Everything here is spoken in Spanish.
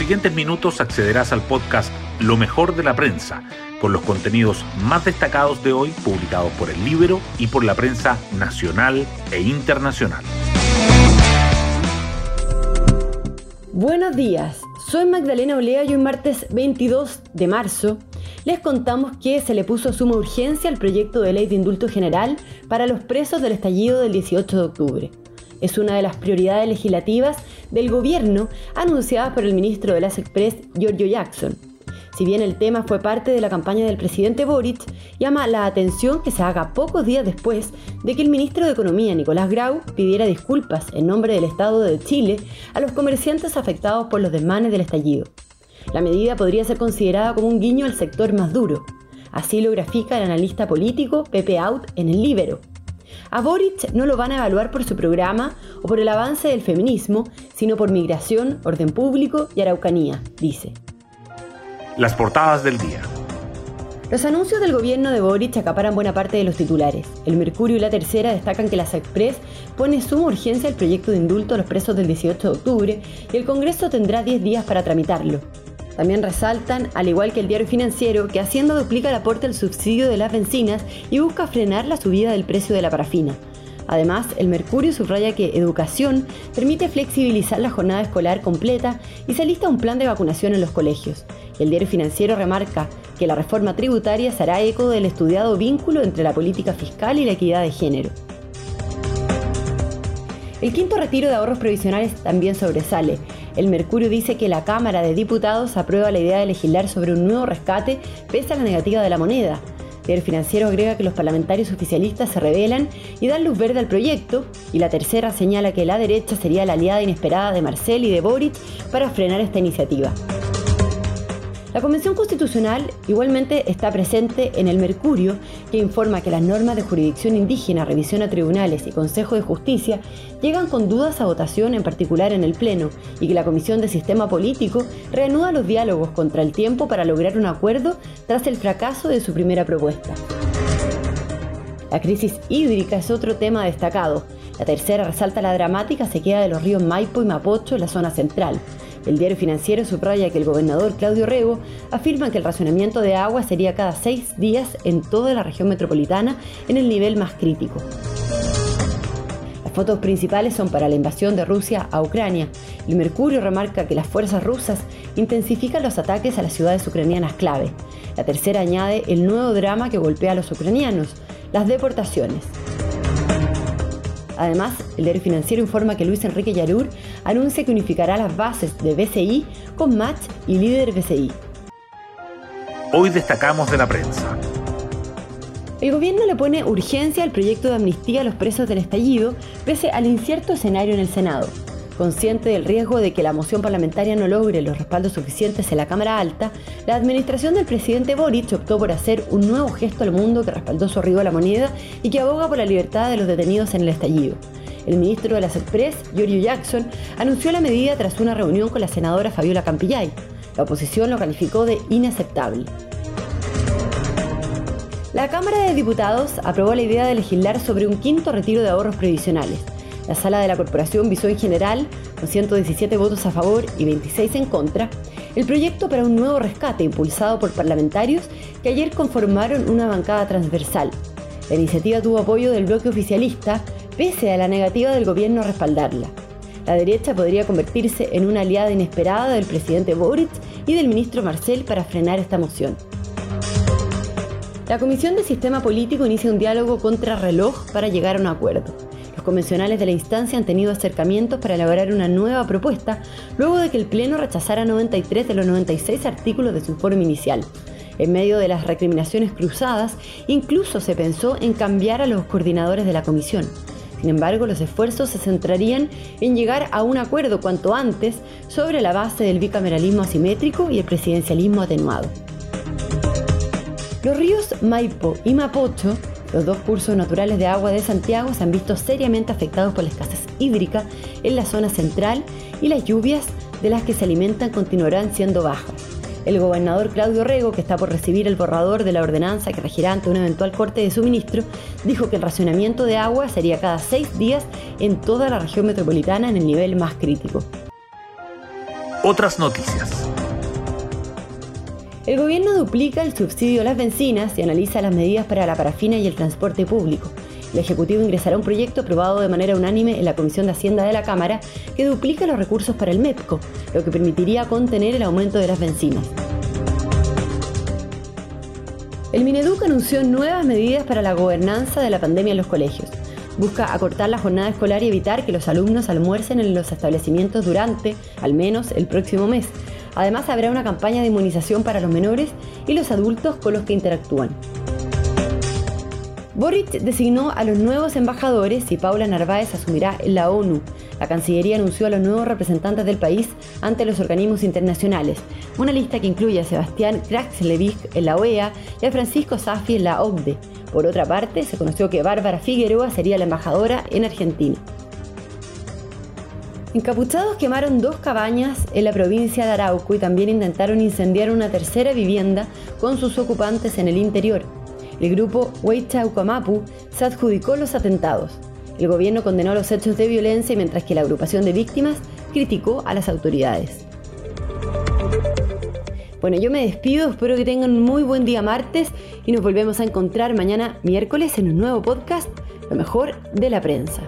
siguientes minutos accederás al podcast Lo mejor de la prensa, con los contenidos más destacados de hoy publicados por el libro y por la prensa nacional e internacional. Buenos días, soy Magdalena Olea y hoy martes 22 de marzo les contamos que se le puso suma urgencia al proyecto de ley de indulto general para los presos del estallido del 18 de octubre. Es una de las prioridades legislativas del gobierno anunciadas por el ministro de las Express, Giorgio Jackson. Si bien el tema fue parte de la campaña del presidente Boric, llama la atención que se haga pocos días después de que el ministro de Economía, Nicolás Grau, pidiera disculpas en nombre del Estado de Chile a los comerciantes afectados por los desmanes del estallido. La medida podría ser considerada como un guiño al sector más duro. Así lo grafica el analista político Pepe Out en el Libero. A Boric no lo van a evaluar por su programa o por el avance del feminismo, sino por migración, orden público y araucanía, dice. Las portadas del día. Los anuncios del gobierno de Boric acaparan buena parte de los titulares. El Mercurio y la Tercera destacan que las Express pone suma urgencia al proyecto de indulto a los presos del 18 de octubre y el Congreso tendrá 10 días para tramitarlo. También resaltan, al igual que el diario financiero, que Hacienda duplica el aporte al subsidio de las bencinas y busca frenar la subida del precio de la parafina. Además, el Mercurio subraya que educación permite flexibilizar la jornada escolar completa y se lista un plan de vacunación en los colegios. El diario financiero remarca que la reforma tributaria se hará eco del estudiado vínculo entre la política fiscal y la equidad de género. El quinto retiro de ahorros provisionales también sobresale. El Mercurio dice que la Cámara de Diputados aprueba la idea de legislar sobre un nuevo rescate pese a la negativa de la moneda. El financiero agrega que los parlamentarios oficialistas se rebelan y dan luz verde al proyecto, y la tercera señala que la derecha sería la aliada inesperada de Marcel y de Boric para frenar esta iniciativa. La Convención Constitucional igualmente está presente en el Mercurio, que informa que las normas de jurisdicción indígena, revisión a tribunales y Consejo de Justicia llegan con dudas a votación, en particular en el Pleno, y que la Comisión de Sistema Político reanuda los diálogos contra el tiempo para lograr un acuerdo tras el fracaso de su primera propuesta. La crisis hídrica es otro tema destacado. La tercera resalta la dramática sequía de los ríos Maipo y Mapocho en la zona central el diario financiero subraya que el gobernador Claudio Rego afirma que el racionamiento de agua sería cada seis días en toda la región metropolitana en el nivel más crítico. Las fotos principales son para la invasión de Rusia a Ucrania. El Mercurio remarca que las fuerzas rusas intensifican los ataques a las ciudades ucranianas clave. La tercera añade el nuevo drama que golpea a los ucranianos, las deportaciones. Además, el diario financiero informa que Luis Enrique Yarur anuncia que unificará las bases de BCI con Match y líder BCI. Hoy destacamos de la prensa. El gobierno le pone urgencia al proyecto de amnistía a los presos del estallido, pese al incierto escenario en el Senado. Consciente del riesgo de que la moción parlamentaria no logre los respaldos suficientes en la Cámara Alta, la administración del presidente Boric optó por hacer un nuevo gesto al mundo que respaldó su arribo a la moneda y que aboga por la libertad de los detenidos en el estallido. El ministro de las Express, Giorgio Jackson, anunció la medida tras una reunión con la senadora Fabiola Campillay. La oposición lo calificó de inaceptable. La Cámara de Diputados aprobó la idea de legislar sobre un quinto retiro de ahorros previsionales. La sala de la corporación visó en general, con 117 votos a favor y 26 en contra, el proyecto para un nuevo rescate impulsado por parlamentarios que ayer conformaron una bancada transversal. La iniciativa tuvo apoyo del bloque oficialista, pese a la negativa del gobierno a respaldarla. La derecha podría convertirse en una aliada inesperada del presidente Boric y del ministro Marcel para frenar esta moción. La Comisión de Sistema Político inicia un diálogo contra reloj para llegar a un acuerdo. Los convencionales de la instancia han tenido acercamientos para elaborar una nueva propuesta luego de que el Pleno rechazara 93 de los 96 artículos de su informe inicial. En medio de las recriminaciones cruzadas, incluso se pensó en cambiar a los coordinadores de la comisión. Sin embargo, los esfuerzos se centrarían en llegar a un acuerdo cuanto antes sobre la base del bicameralismo asimétrico y el presidencialismo atenuado. Los ríos Maipo y Mapocho los dos cursos naturales de agua de Santiago se han visto seriamente afectados por la escasez hídrica en la zona central y las lluvias de las que se alimentan continuarán siendo bajas. El gobernador Claudio Rego, que está por recibir el borrador de la ordenanza que regirá ante un eventual corte de suministro, dijo que el racionamiento de agua sería cada seis días en toda la región metropolitana en el nivel más crítico. otras noticias. El gobierno duplica el subsidio a las bencinas y analiza las medidas para la parafina y el transporte público. El Ejecutivo ingresará un proyecto aprobado de manera unánime en la Comisión de Hacienda de la Cámara que duplica los recursos para el MEPCO, lo que permitiría contener el aumento de las bencinas. El Mineduc anunció nuevas medidas para la gobernanza de la pandemia en los colegios. Busca acortar la jornada escolar y evitar que los alumnos almuercen en los establecimientos durante, al menos, el próximo mes, Además, habrá una campaña de inmunización para los menores y los adultos con los que interactúan. Boric designó a los nuevos embajadores y Paula Narváez asumirá la ONU. La Cancillería anunció a los nuevos representantes del país ante los organismos internacionales. Una lista que incluye a Sebastián Kraxlevich en la OEA y a Francisco Safi en la OCDE. Por otra parte, se conoció que Bárbara Figueroa sería la embajadora en Argentina. Encapuchados quemaron dos cabañas en la provincia de Arauco y también intentaron incendiar una tercera vivienda con sus ocupantes en el interior. El grupo Huaychaucamapu se adjudicó los atentados. El gobierno condenó los hechos de violencia mientras que la agrupación de víctimas criticó a las autoridades. Bueno, yo me despido, espero que tengan un muy buen día martes y nos volvemos a encontrar mañana miércoles en un nuevo podcast, Lo mejor de la prensa.